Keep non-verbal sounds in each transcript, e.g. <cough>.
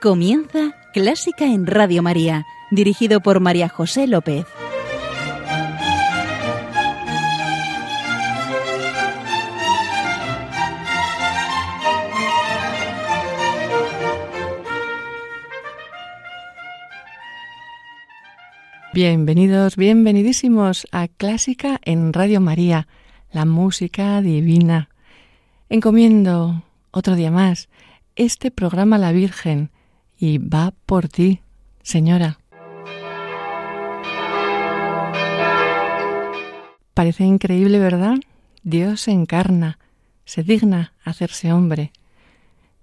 Comienza Clásica en Radio María, dirigido por María José López. Bienvenidos, bienvenidísimos a Clásica en Radio María, la música divina. Encomiendo otro día más este programa la Virgen y va por ti, señora. Parece increíble, ¿verdad? Dios se encarna, se digna hacerse hombre.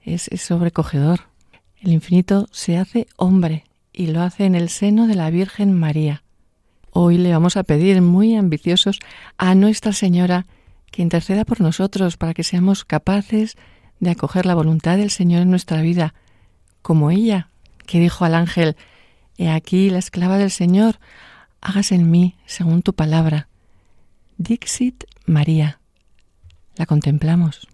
Es, sobrecogedor. El infinito se hace hombre y lo hace en el seno de la Virgen María. Hoy le vamos a pedir, muy ambiciosos, a Nuestra Señora que interceda por nosotros para que seamos capaces de acoger la voluntad del Señor en nuestra vida, como ella, que dijo al ángel, He aquí la esclava del Señor, hágase en mí según tu palabra. Dixit María. La contemplamos.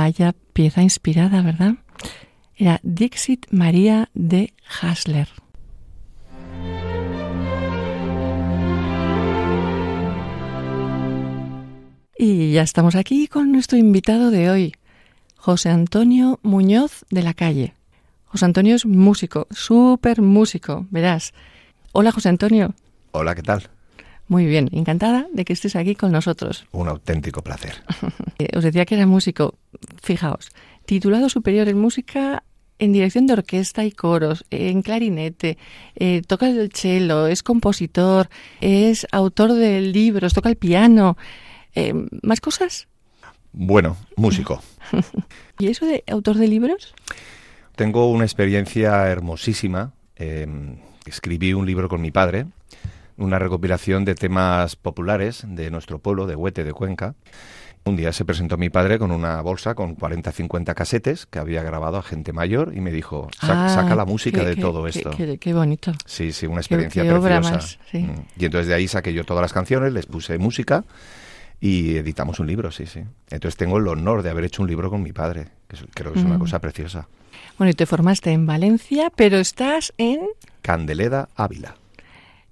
Vaya pieza inspirada, ¿verdad? Era Dixit María de Hasler. Y ya estamos aquí con nuestro invitado de hoy, José Antonio Muñoz de la Calle. José Antonio es músico, súper músico, verás. Hola José Antonio. Hola, ¿qué tal? Muy bien, encantada de que estés aquí con nosotros. Un auténtico placer. <laughs> Eh, os decía que era músico, fijaos, titulado superior en música en dirección de orquesta y coros, en clarinete, eh, toca el cello, es compositor, es autor de libros, toca el piano. Eh, ¿Más cosas? Bueno, músico. <laughs> ¿Y eso de autor de libros? Tengo una experiencia hermosísima. escribí un libro con mi padre una recopilación de temas populares de nuestro pueblo, de Huete, de Cuenca. Un día se presentó mi padre con una bolsa con 40, 50 casetes que había grabado a gente mayor y me dijo, Ah, saca la música qué- de qué- todo qué- esto. Qué, bonito. Sí, sí, una experiencia preciosa. más, sí. Mm. Y entonces de ahí saqué yo todas las canciones, les puse música y editamos un libro, sí, sí. Entonces tengo el honor de haber hecho un libro con mi padre, que creo que es una Mm. cosa preciosa. Bueno, y te formaste en Valencia, pero estás en... Candeleda Ávila.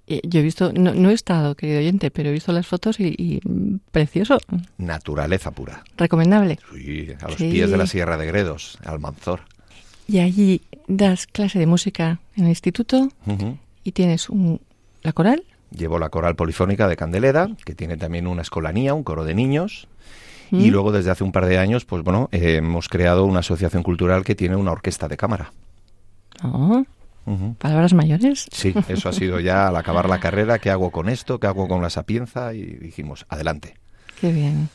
Eh, Yo he visto, no, no he estado, querido oyente, pero he visto las fotos y, y, precioso, Naturaleza pura. recomendable. Sí, a los Sí. pies de la Sierra de Gredos, Almanzor. Y allí das clase de música en el instituto y tienes un, la coral. Llevo la coral polifónica de Candeleda, que tiene también una escolanía, un coro de niños. Y luego desde hace un par de años, pues bueno, eh, hemos creado una asociación cultural que tiene una orquesta de cámara. Oh, ¿Palabras mayores? Sí, eso ha sido ya al acabar la carrera, ¿qué hago con esto? ¿Qué hago con la sapienza? Y dijimos, adelante. Qué bien.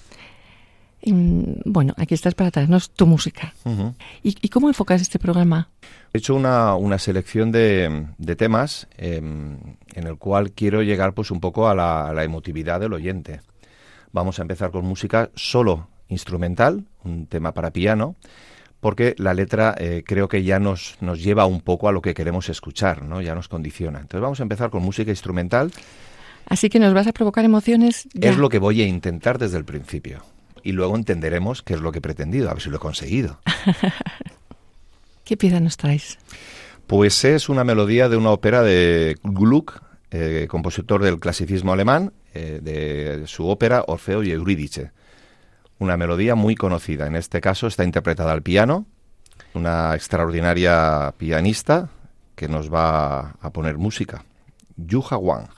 bueno, aquí estás para traernos tu música. ¿Y, cómo enfocas este programa? He hecho una, una selección de, de temas em, en el cual quiero llegar pues un poco a la, a la emotividad del oyente. Vamos a empezar con música solo instrumental, un tema para piano, porque la letra eh, creo que ya nos, nos lleva un poco a lo que queremos escuchar, ¿no? Ya nos condiciona. Entonces vamos a empezar con música instrumental. Así que nos vas a provocar emociones. Es lo que voy a intentar desde el principio. Y luego entenderemos qué es lo que he pretendido, a ver si lo he conseguido. <laughs> ¿Qué pieza nos traes? Pues es una melodía de una ópera de Gluck, eh, compositor del clasicismo alemán, eh, de su ópera Orfeo y Eurídice una melodía muy conocida. En este caso está interpretada al piano, una extraordinaria pianista que nos va a poner música, Yuha Wang.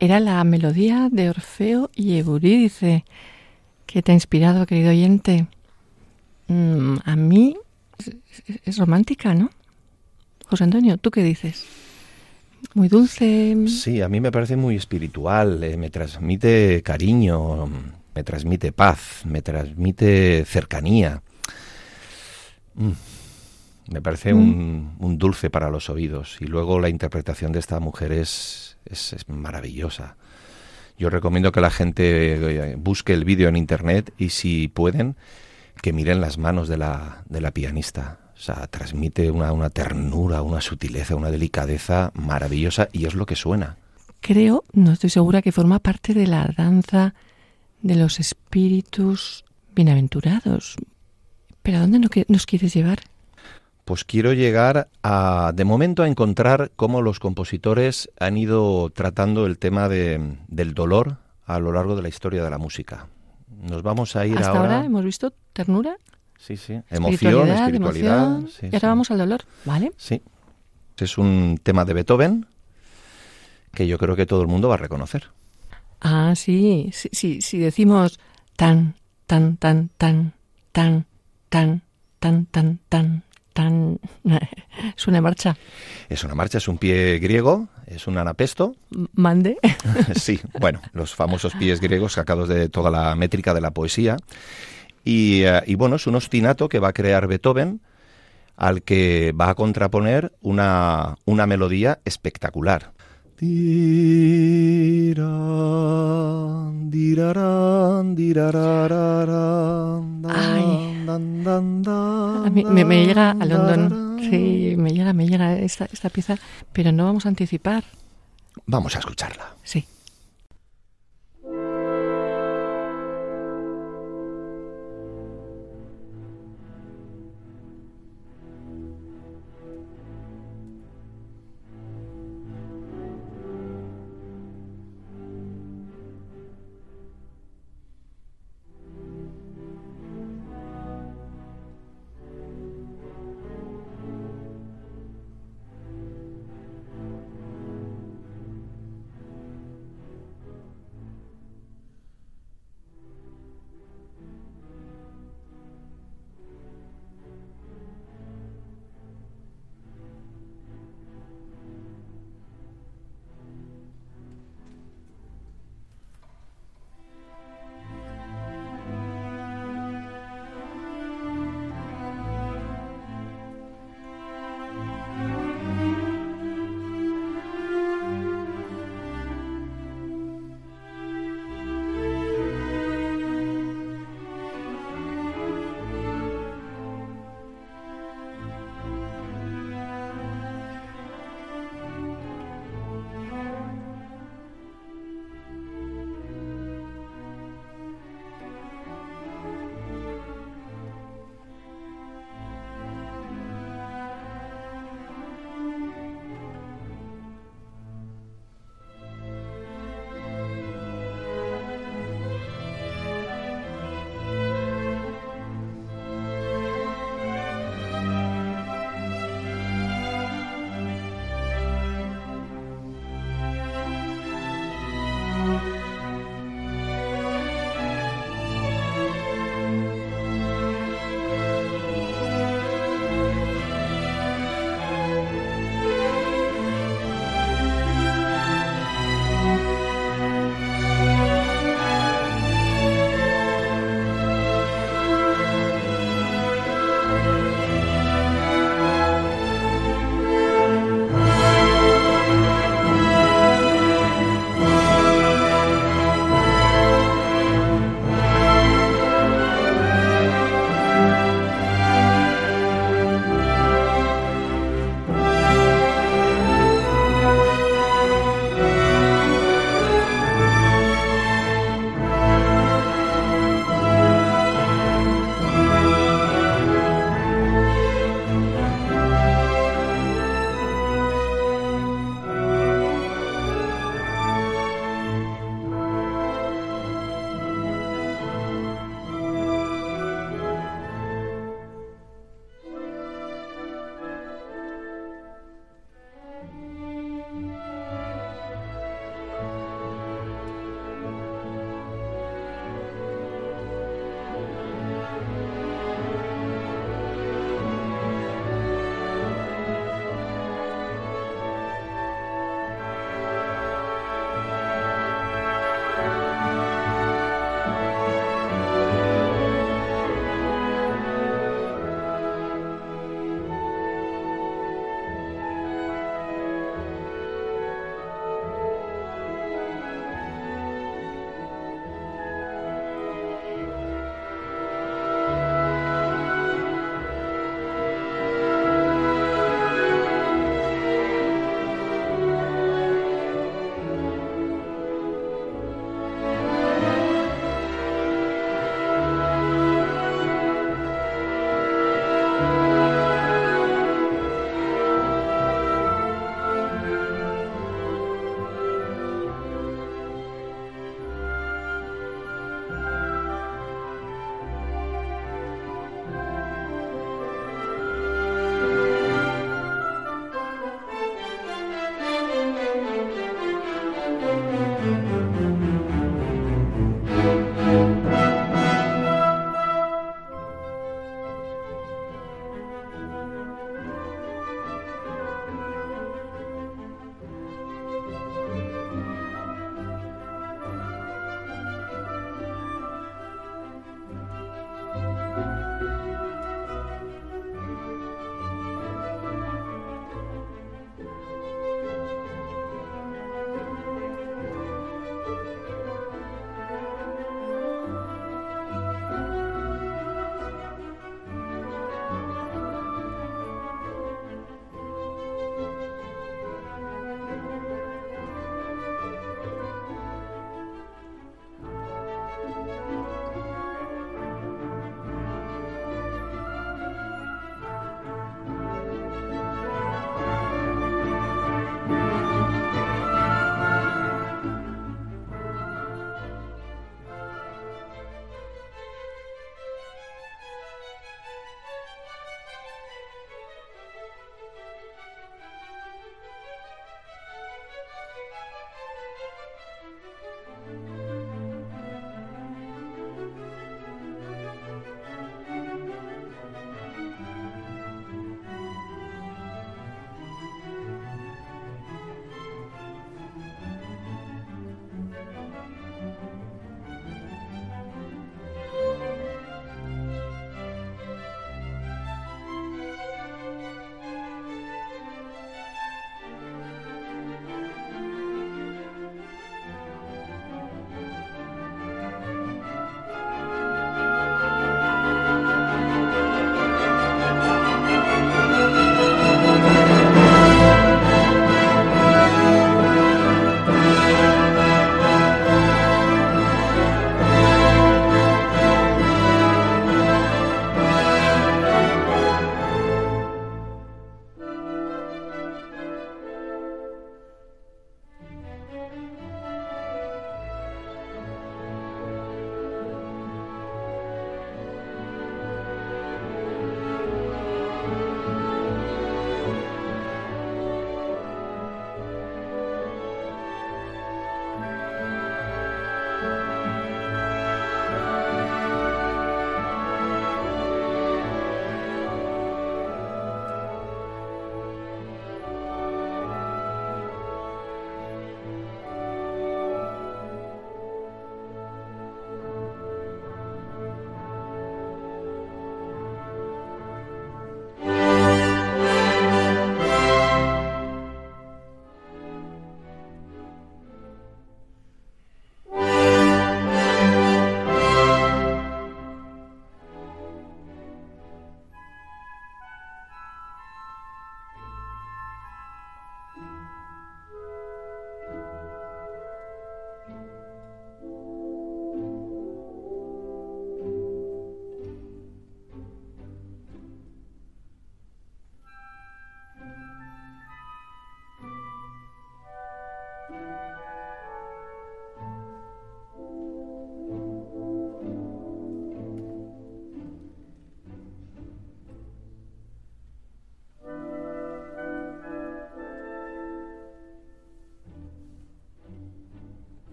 Era la melodía de Orfeo y Eurídice que te ha inspirado, querido oyente. Mm, a mí es, romántica, ¿no? José Antonio, ¿tú qué dices? Muy dulce. Sí, a mí me parece muy espiritual, eh, me transmite cariño, me transmite paz, me transmite cercanía. Mm, me parece un, un, dulce para los oídos. Y luego la interpretación de esta mujer es, es, maravillosa. Yo recomiendo que la gente eh, busque el vídeo en internet y si pueden, que miren las manos de la, de la pianista. O sea, transmite una, una ternura, una sutileza, una delicadeza maravillosa y es lo que suena. Creo, no estoy segura, que forma parte de la danza de los espíritus bienaventurados. ¿Pero a dónde nos quieres llevar? Pues quiero llegar a, de momento, a encontrar cómo los compositores han ido tratando el tema de, del dolor a lo largo de la historia de la música. Nos vamos a ir Hasta ahora. hemos visto ternura. Sí, sí. Emoción, espiritualidad. y ahora vamos al dolor, ¿vale? Sí. Es un tema de Beethoven que yo creo que todo el mundo va a reconocer. Ah, sí. Sí, sí, si decimos tan, tan, tan, tan, tan, tan, tan, tan, tan, tan... <laughs> ¿Es una marcha? Es una marcha, es un pie griego, es un anapesto. Mande. <laughs> sí, bueno, los famosos pies griegos sacados de toda la métrica de la poesía. Y, eh, y bueno, es un ostinato que va a crear Beethoven al que va a contraponer una, una melodía espectacular. Me, me, llega a London. Sí, me llega, me llega esta, esta pieza, pero no vamos a anticipar. Vamos a escucharla. Sí.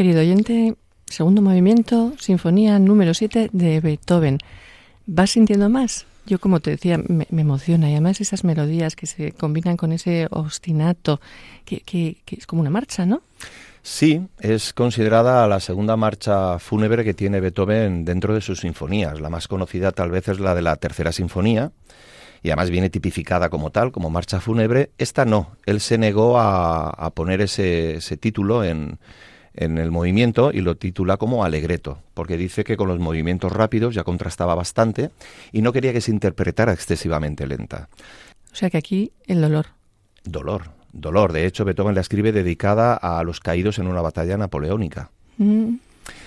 Querido oyente, segundo movimiento, sinfonía número 7 de Beethoven. ¿Vas sintiendo más? Yo, como te decía, me, emociona y además esas melodías que se combinan con ese ostinato, que, es como una marcha, ¿no? Sí, es considerada la segunda marcha fúnebre que tiene Beethoven dentro de sus sinfonías. La más conocida tal vez es la de la tercera sinfonía, y además viene tipificada como tal, como marcha fúnebre. Esta no, él se negó a, poner ese título en, en el movimiento y lo titula como Alegreto, porque dice que con los movimientos rápidos ya contrastaba bastante y no quería que se interpretara excesivamente lenta. O sea que aquí el dolor. Dolor, dolor. De hecho, Beethoven la escribe dedicada a los caídos en una batalla napoleónica. Mm, mm.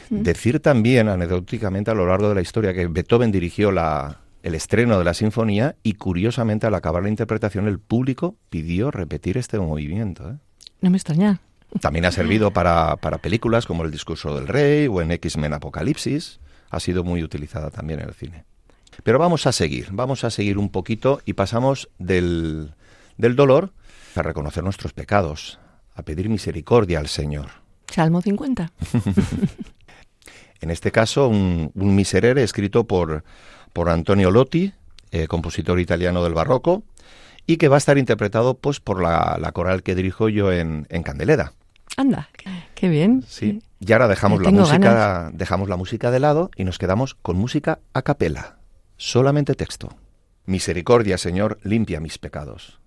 Decir también, anecdóticamente, a lo largo de la historia, que Beethoven dirigió la, el estreno de la sinfonía y, curiosamente, al acabar la interpretación, el público pidió repetir este movimiento. ¿eh? No me extraña. También ha servido para, para películas como El discurso del rey o en X-Men Apocalipsis. Ha sido muy utilizada también en el cine. Pero vamos a seguir, vamos a seguir un poquito y pasamos del, del dolor a reconocer nuestros pecados, a pedir misericordia al Señor. Salmo 50. <laughs> en este caso, un, un, miserere escrito por, por Antonio Lotti, eh, compositor italiano del barroco, y que va a estar interpretado pues, por la, la coral que dirijo yo en, en Candelera. Anda, qué bien. Sí. Y ahora dejamos la música, dejamos la música de lado y nos quedamos con música a capela, solamente texto. Misericordia, Señor, limpia mis pecados.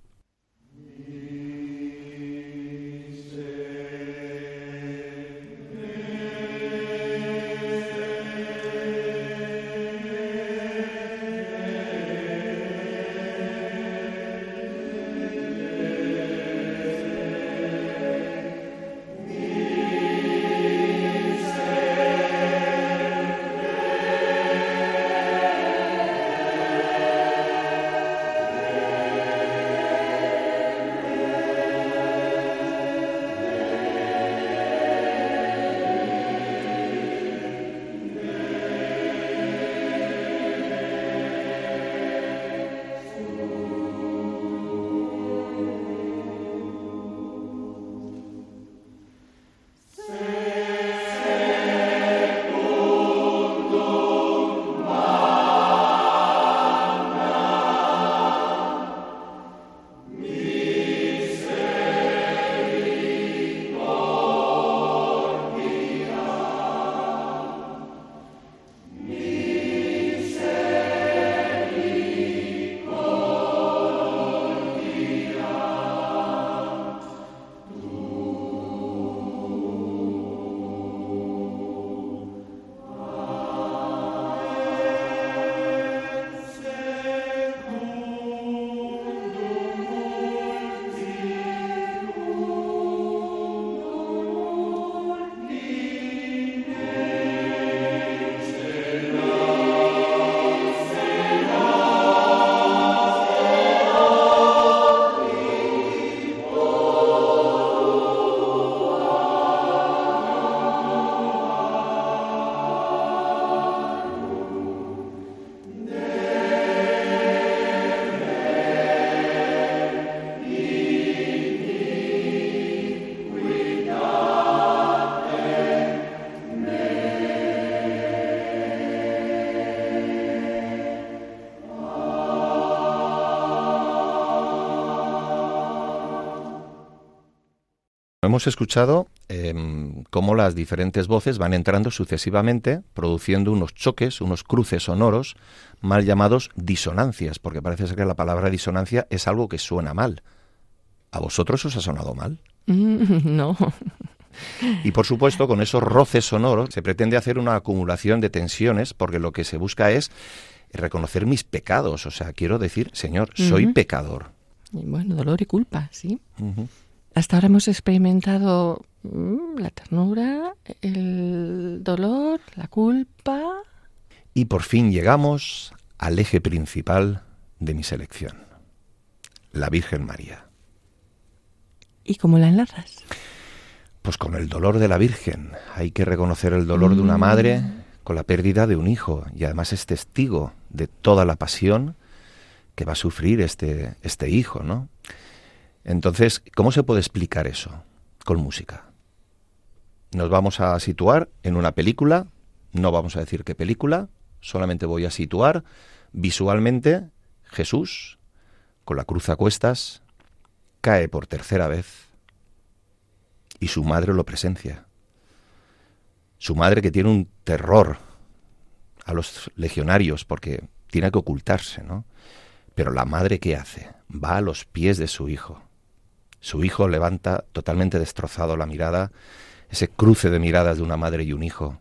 Hemos escuchado em, cómo las diferentes voces van entrando sucesivamente, produciendo unos choques, unos cruces sonoros, mal llamados disonancias, porque parece ser que la palabra disonancia es algo que suena mal. ¿A vosotros os ha sonado mal? <laughs> no. Y por supuesto, con esos roces sonoros se pretende hacer una acumulación de tensiones, porque lo que se busca es reconocer mis pecados. O sea, quiero decir, Señor, soy pecador. bueno, dolor y culpa, sí. Hasta ahora hemos experimentado mm, la ternura, el dolor, la culpa. Y por fin llegamos al eje principal de mi selección, la Virgen María. ¿Y cómo la enlazas? Pues con el dolor de la Virgen. Hay que reconocer el dolor de una madre mm. con la pérdida de un hijo y además es testigo de toda la pasión que va a sufrir este, este hijo, ¿no? Entonces, ¿cómo se puede explicar eso? Con música. nos vamos a situar en una película, no vamos a decir qué película, solamente voy a situar visualmente Jesús con la cruz a cuestas, cae por tercera vez y su madre lo presencia. Su madre que tiene un terror a los legionarios porque tiene que ocultarse, ¿no? Pero la madre ¿qué hace? Va a los pies de su hijo. Su hijo levanta totalmente destrozado la mirada, ese cruce de miradas de una madre y un hijo.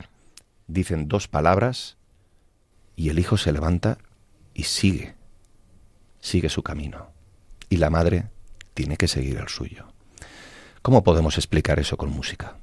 Dicen dos palabras y el hijo se levanta y sigue, sigue su camino. Y la madre tiene que seguir el suyo. ¿Cómo podemos explicar eso con música?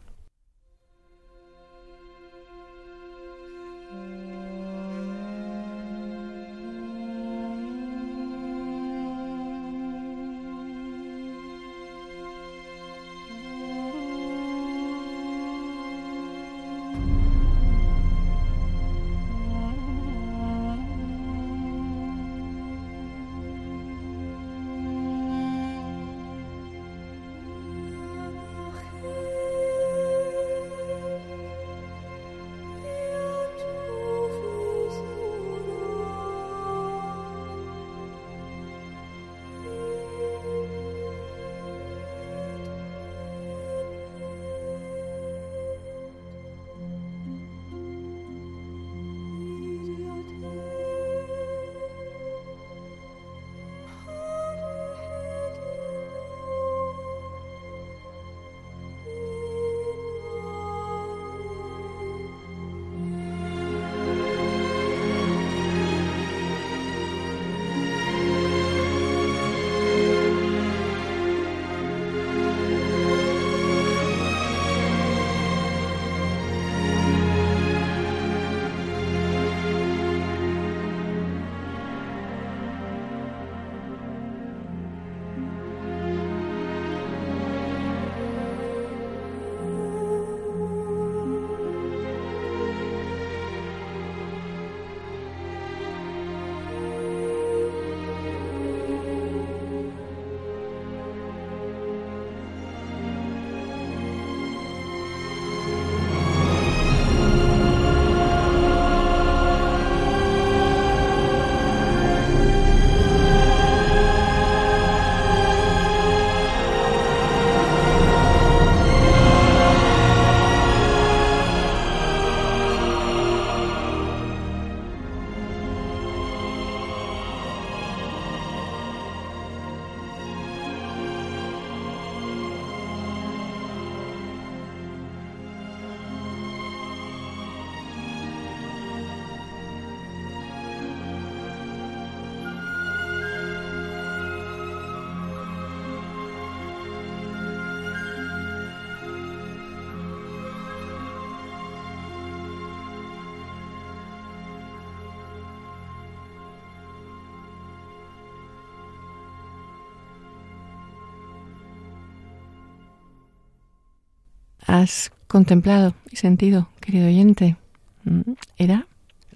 Has contemplado y sentido, querido oyente? Mm, Era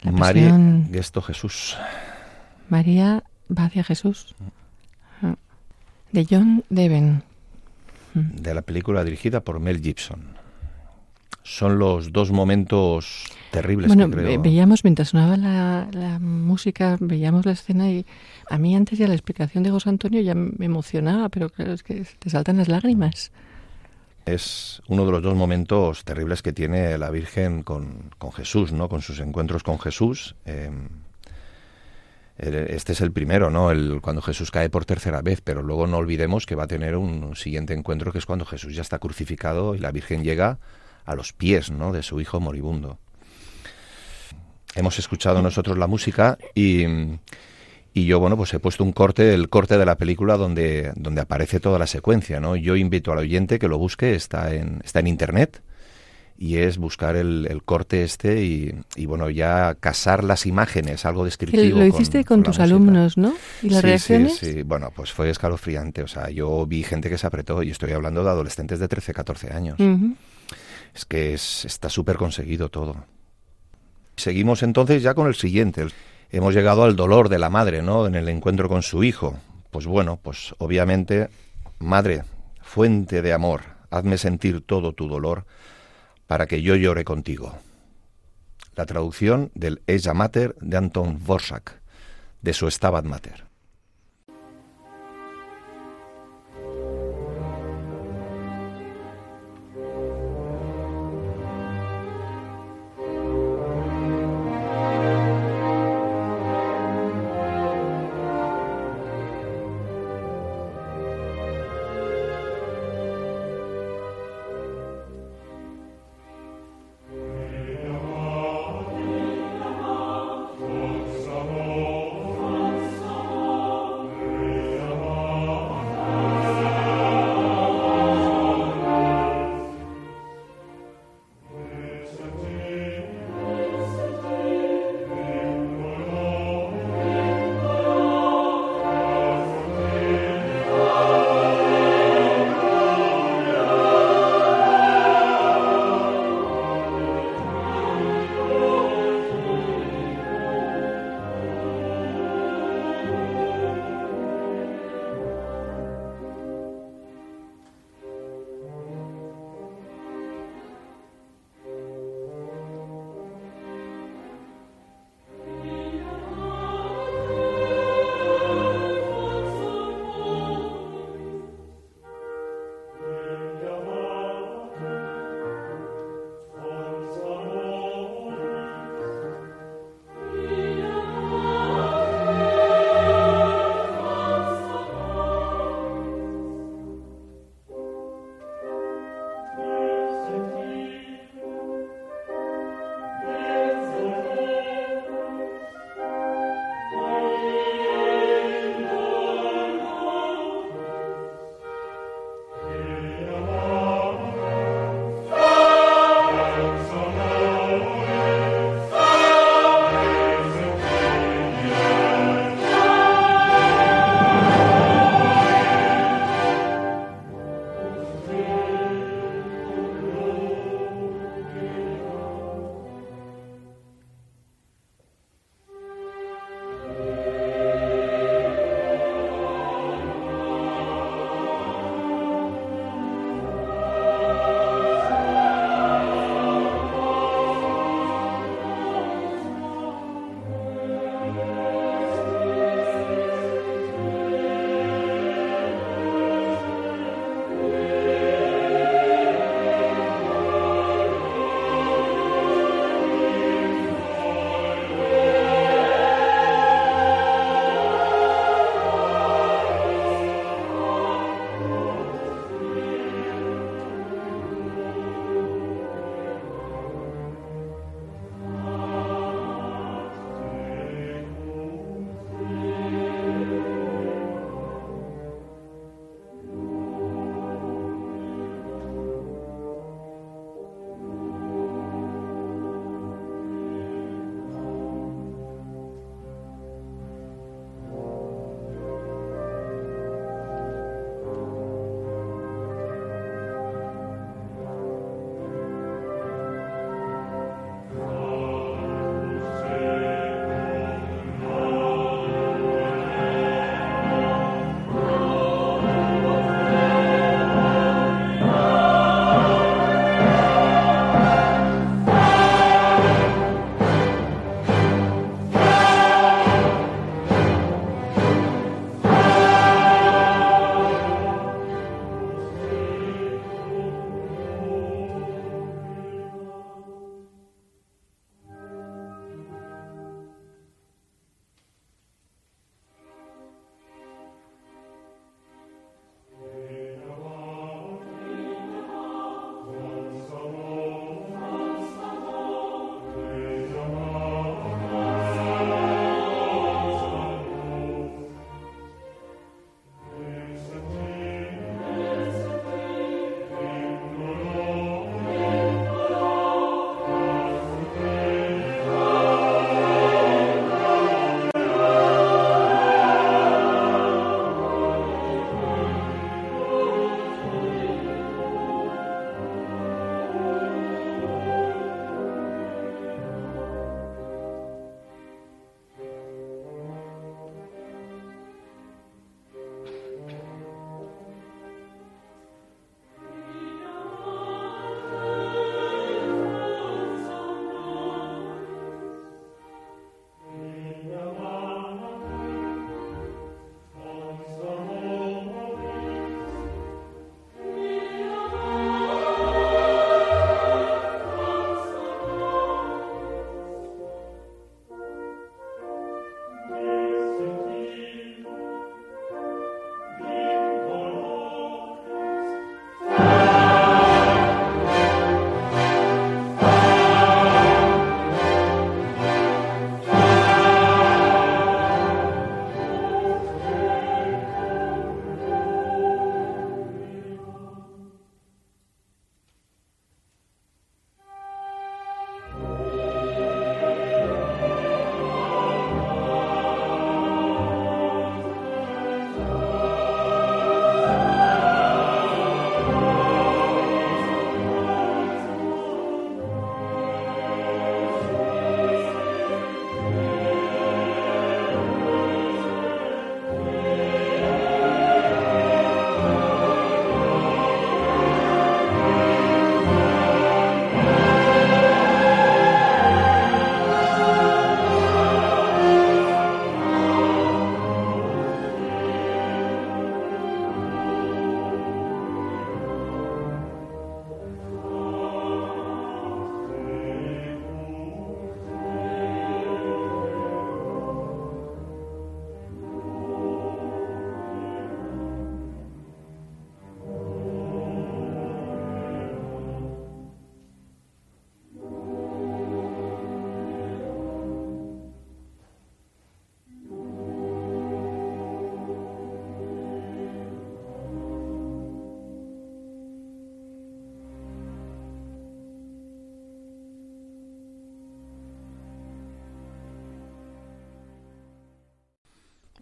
la María Gesto Jesús. María va hacia Jesús. Ah. De John Deven. de la película dirigida por Mel Gibson. Son los dos momentos terribles Bueno, que creo. veíamos mientras sonaba la, la música, veíamos la escena y a mí antes ya la explicación de José Antonio ya me emocionaba, pero claro, es que te saltan las lágrimas. Es uno de los dos momentos terribles que tiene la Virgen con, con Jesús, ¿no? Con sus encuentros con Jesús. Eh, el- este es el primero, ¿no? El, cuando Jesús cae por tercera vez, pero luego no olvidemos que va a tener un siguiente encuentro que es cuando Jesús ya está crucificado y la Virgen llega a los pies, ¿no? De su hijo moribundo. Hemos escuchado nosotros la música y, y yo, bueno, pues he puesto un corte, el corte de la película donde, donde aparece toda la secuencia, ¿no? Yo invito al oyente que lo busque, está en, está en internet y es buscar el, el corte este y, y, bueno, ya casar las imágenes, algo descriptivo. lo hiciste con, tus alumnos, ¿no? ¿Y las sí, reacciones? Sí, sí, bueno, pues fue escalofriante. O sea, yo vi gente que se apretó y estoy hablando de adolescentes de 13, 14 años. Es que es, está súper conseguido todo. Seguimos entonces ya con el siguiente. Hemos llegado al dolor de la madre, ¿no? En el encuentro con su hijo. Pues bueno, pues obviamente, madre, fuente de amor, hazme sentir todo tu dolor para que yo llore contigo. La traducción del Ella Mater de Anton Vorsak, de su Stabat Mater.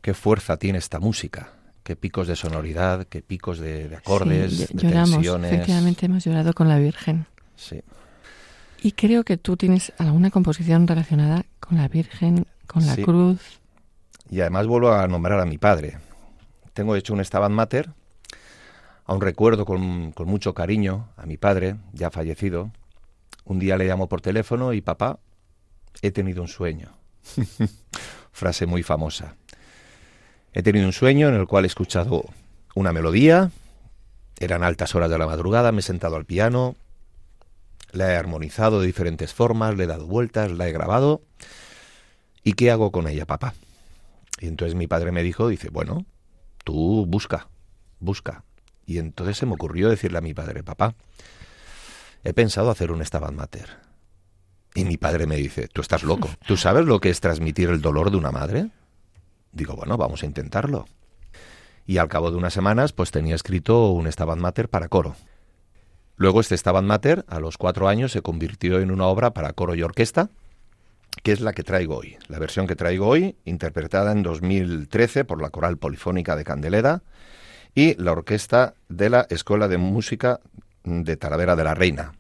Qué fuerza tiene esta música, qué picos de sonoridad, qué picos de, acordes, de lloramos, Efectivamente, hemos llorado con la Virgen. Sí. Y creo que tú tienes alguna composición relacionada con la Virgen, con la cruz. Y además vuelvo a nombrar a mi padre. Tengo hecho un Stabat Mater, aún recuerdo con, con mucho cariño a mi padre, ya fallecido. Un día le llamo por teléfono y papá, he tenido un sueño. <laughs> Frase muy famosa. He tenido un sueño en el cual he escuchado una melodía, eran altas horas de la madrugada, me he sentado al piano, la he armonizado de diferentes formas, le he dado vueltas, la he grabado. ¿Y qué hago con ella, papá? Y entonces mi padre me dijo, dice, bueno, tú busca, busca. Y entonces se me ocurrió decirle a mi padre, papá, he pensado hacer un Stabat Mater. Y mi padre me dice, tú estás loco, ¿tú sabes lo que es transmitir el dolor de una madre? Digo, bueno, vamos a intentarlo. Y al cabo de unas semanas, pues tenía escrito un Stabat Mater para coro. Luego este Stabat Mater, a los cuatro años, se convirtió en una obra para coro y orquesta, que es la que traigo hoy. La versión que traigo hoy, interpretada en 2013 por la Coral Polifónica de Candeleda y la Orquesta de la Escuela de Música de Talavera de la Reina.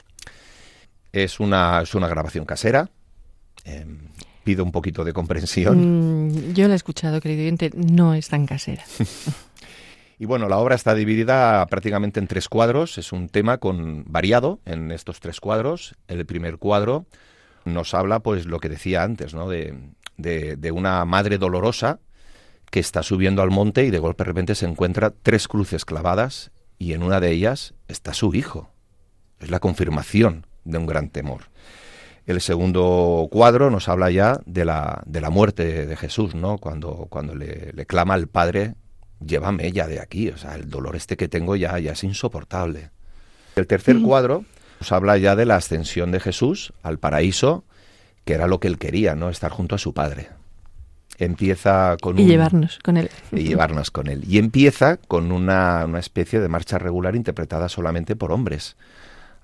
Es una, es una grabación casera. Em, pido un poquito de comprensión. Mm, yo la he escuchado, querido oyente, no es tan casera. <laughs> y bueno, la obra está dividida prácticamente en tres cuadros. Es un tema con variado en estos tres cuadros. El primer cuadro nos habla, pues, lo que decía antes, ¿no? De, de, de una madre dolorosa que está subiendo al monte y de golpe de repente se encuentra tres cruces clavadas y en una de ellas está su hijo. Es la confirmación de un gran temor. El segundo cuadro nos habla ya de la, de la muerte de Jesús, ¿no? Cuando, cuando le, le, clama al Padre, llévame ya de aquí, o sea, el dolor este que tengo ya, ya es insoportable. El tercer cuadro nos habla ya de la ascensión de Jesús al paraíso, que era lo que él quería, ¿no? Estar junto a su Padre empieza con y llevarnos con él y llevarnos con él y empieza con una, una, especie de marcha regular interpretada solamente por hombres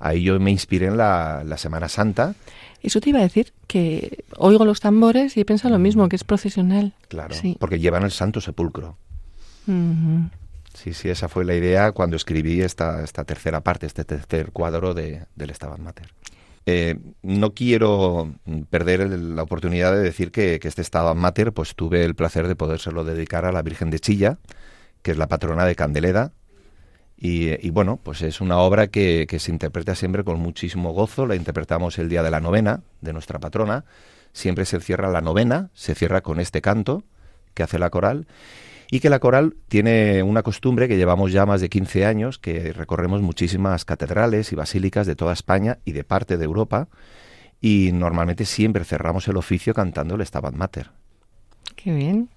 ahí yo me inspiré en la, la, Semana Santa. Eso te iba a decir que oigo los tambores y pienso lo mismo que es procesional. Claro porque llevan el Santo Sepulcro. Sí sí esa fue la idea cuando escribí esta esta tercera parte este tercer cuadro de, del Stabat Mater. Eh, no quiero perder la oportunidad de decir que, este estado Mater, pues tuve el placer de podérselo dedicar a la Virgen de Chilla, que es la patrona de Candeleda. Y, bueno, pues es una obra que, que, se interpreta siempre con muchísimo gozo. La interpretamos el día de la novena de nuestra patrona. Siempre se cierra la novena, se cierra con este canto que hace la coral y que la coral tiene una costumbre que llevamos ya más de 15 años, que recorremos muchísimas catedrales y basílicas de toda España y de parte de Europa, y normalmente siempre cerramos el oficio cantando el Stabat Mater. Qué bien.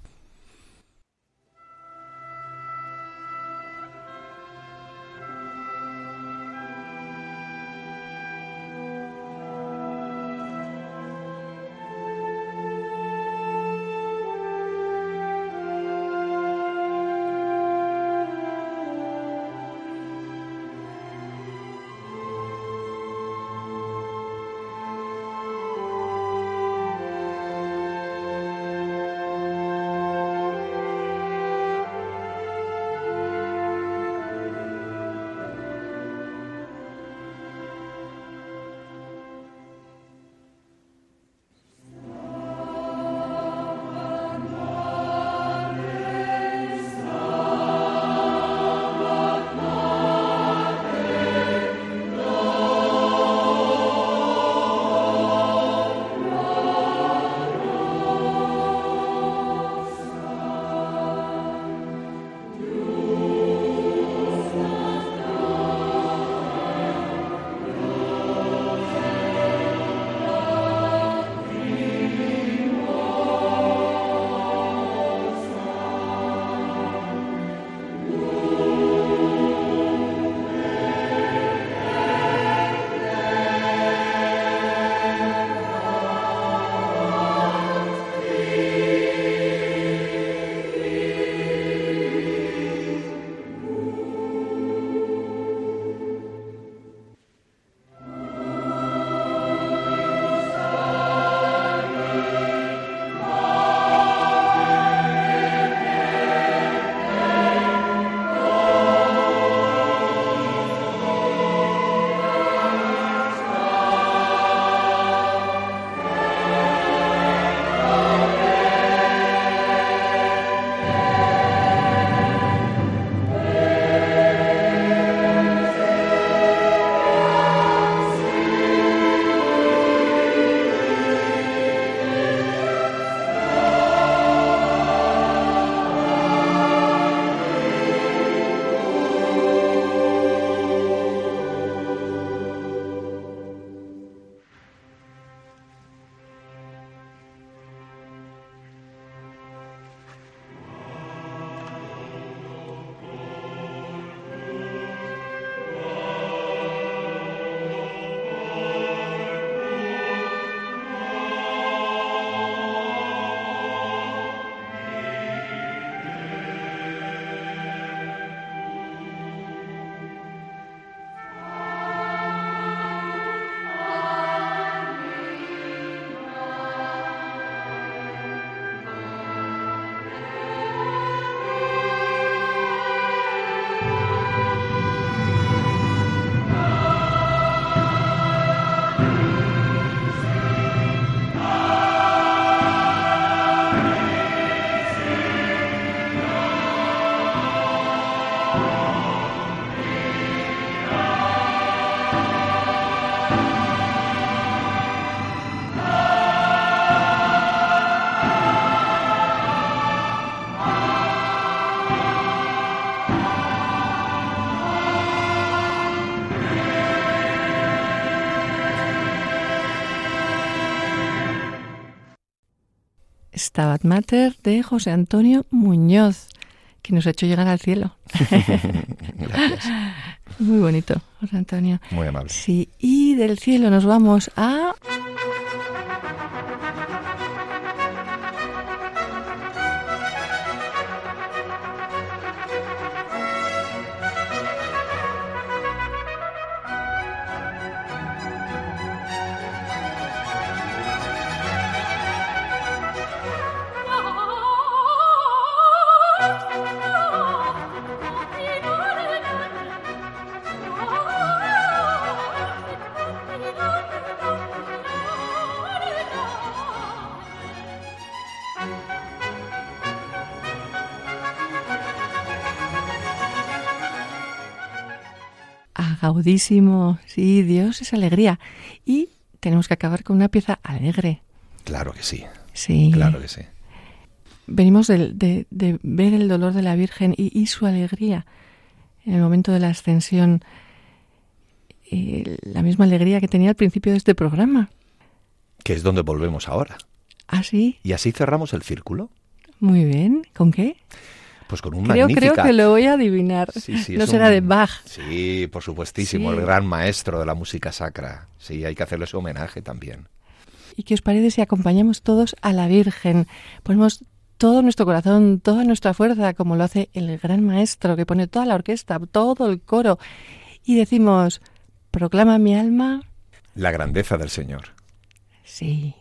Mater de José Antonio Muñoz, que nos ha hecho llegar al cielo. <laughs> <laughs> Gracias. Muy bonito, José Antonio. Muy amable. Sí, y del cielo nos vamos a... Sí, Dios es alegría. Y tenemos que acabar con una pieza alegre. Claro que sí. Sí. Claro que sí. Venimos de, de, ver el dolor de la Virgen y, su alegría en el momento de la ascensión. Eh, la misma alegría que tenía al principio de este programa. Que es donde volvemos ahora. ¿Ah, sí? Y así cerramos el círculo. Muy bien. ¿Con qué? Pues con un creo, Creo que lo voy a adivinar. no será de Bach. Sí, por supuestísimo, el gran maestro de la música sacra. Sí, hay que hacerle su homenaje también. ¿Y qué os parece si acompañamos todos a la Virgen? Ponemos todo nuestro corazón, toda nuestra fuerza, como lo hace el gran maestro, que pone toda la orquesta, todo el coro, y decimos, proclama mi alma. La grandeza del Señor. Sí.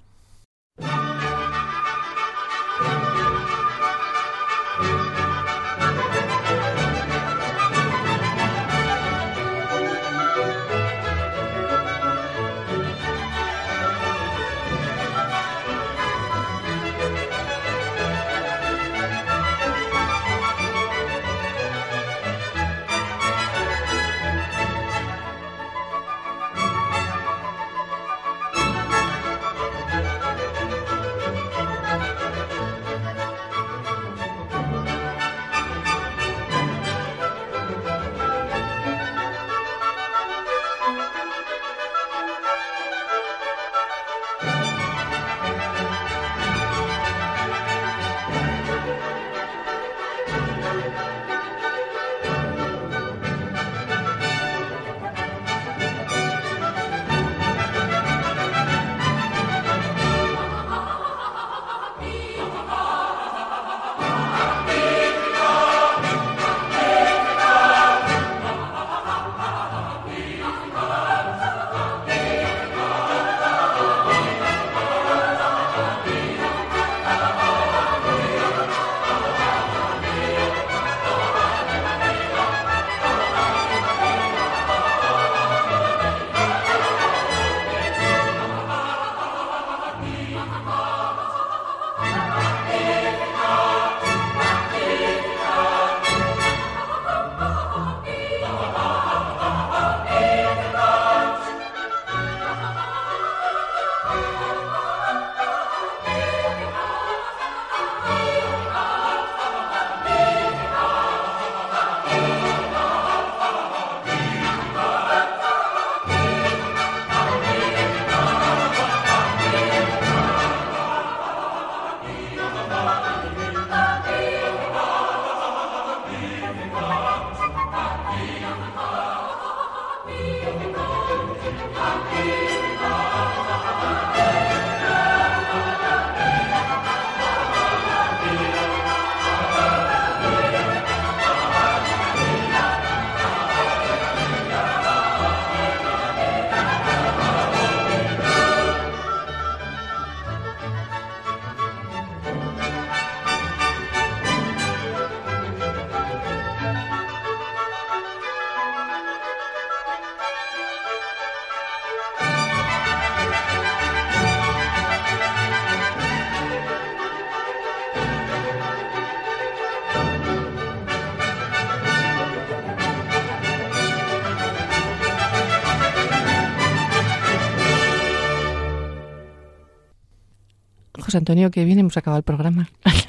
Antonio, que bien hemos acabado el programa. <laughs>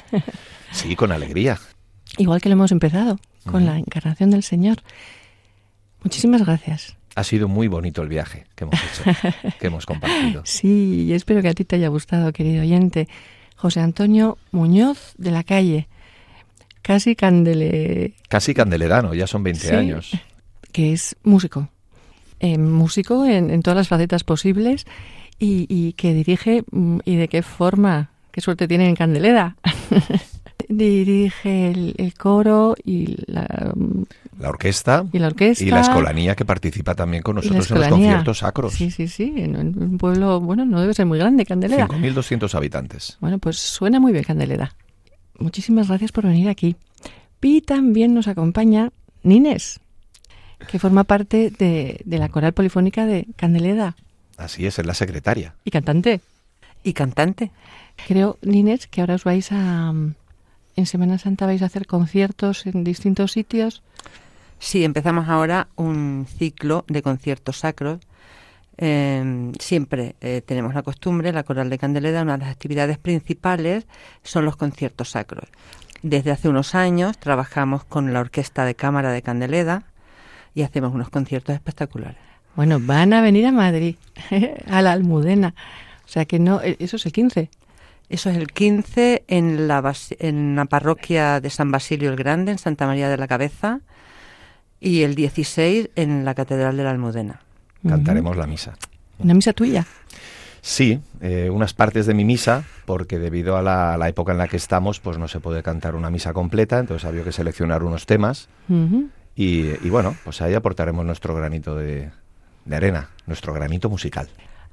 Sí, con alegría. Igual que lo hemos empezado, con la encarnación del Señor. Muchísimas gracias. Ha sido muy bonito el viaje que hemos hecho, <laughs> que hemos compartido. Sí, y espero que a ti te haya gustado, querido oyente. José Antonio Muñoz de la Calle, casi candele... Casi candeledano, ya son 20 Sí, años. que es músico. Eh, músico en, en todas las facetas posibles y, y que dirige, mm, y de qué forma, qué suerte tiene en Candeleda. <laughs> dirige el, el coro y la, mm, La orquesta y la orquesta. y la escolanía que participa también con nosotros en los conciertos sacros. Sí, sí, sí, en un pueblo, bueno, no debe ser muy grande, Candeleda. 5.200 habitantes. Bueno, pues suena muy bien Candeleda. Muchísimas gracias por venir aquí. Y también nos acompaña Nines, que forma parte de, de la coral polifónica de Candeleda Así es, es la secretaria. y cantante. y cantante. Creo, Nines, que ahora os vais a... mm, En Semana Santa vais a hacer conciertos en distintos sitios. Sí, empezamos ahora un ciclo de conciertos sacros. Eh, siempre eh, tenemos la costumbre, la Coral de Candeleda, una de las actividades principales son los conciertos sacros. Desde hace unos años trabajamos con la Orquesta de Cámara de Candeleda y hacemos unos conciertos espectaculares. Bueno, van a venir a Madrid, <laughs> a la Almudena. O sea que no, eh, eso es el 15. Eso es el 15 en la, en la parroquia de San Basilio el Grande, en Santa María de la Cabeza, y el 16 en la Catedral de la Almudena. Cantaremos la misa. Una misa tuya. Sí, eh, unas partes de mi misa, porque debido a la, época en la que estamos, pues no se puede cantar una misa completa, entonces había que seleccionar unos temas y bueno, pues ahí aportaremos nuestro granito de, de arena, nuestro granito musical.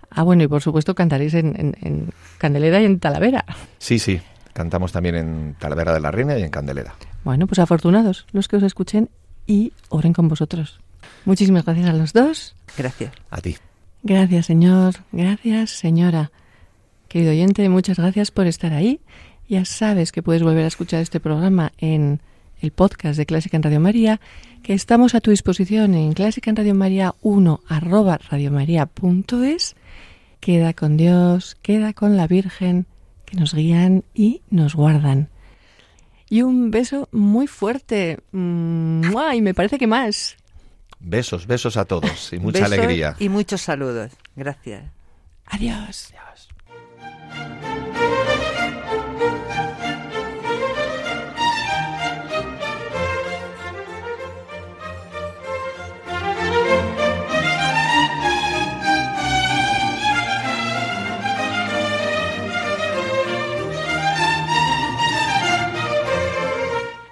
Ah, bueno, y por supuesto cantaréis en, en- en Candeleda y en Talavera. Sí, sí, cantamos también en Talavera de la Reina y en Candeleda. Bueno, pues afortunados los que os escuchen y oren con vosotros. Muchísimas gracias a los dos. Gracias. A ti. Gracias, señor. Gracias, señora. Querido oyente, muchas gracias por estar ahí. Ya sabes que puedes volver a escuchar este programa en el podcast de Clásica en Radio María, que estamos a tu disposición en Clásica en Radio María 1 arroba radiomaria.es. Queda con Dios, queda con la Virgen, que nos guían y nos guardan. Y un beso muy fuerte. ¡Mua! Y me parece que más. Besos, besos a todos y mucha Besos alegría. Y muchos saludos. Gracias. Adiós.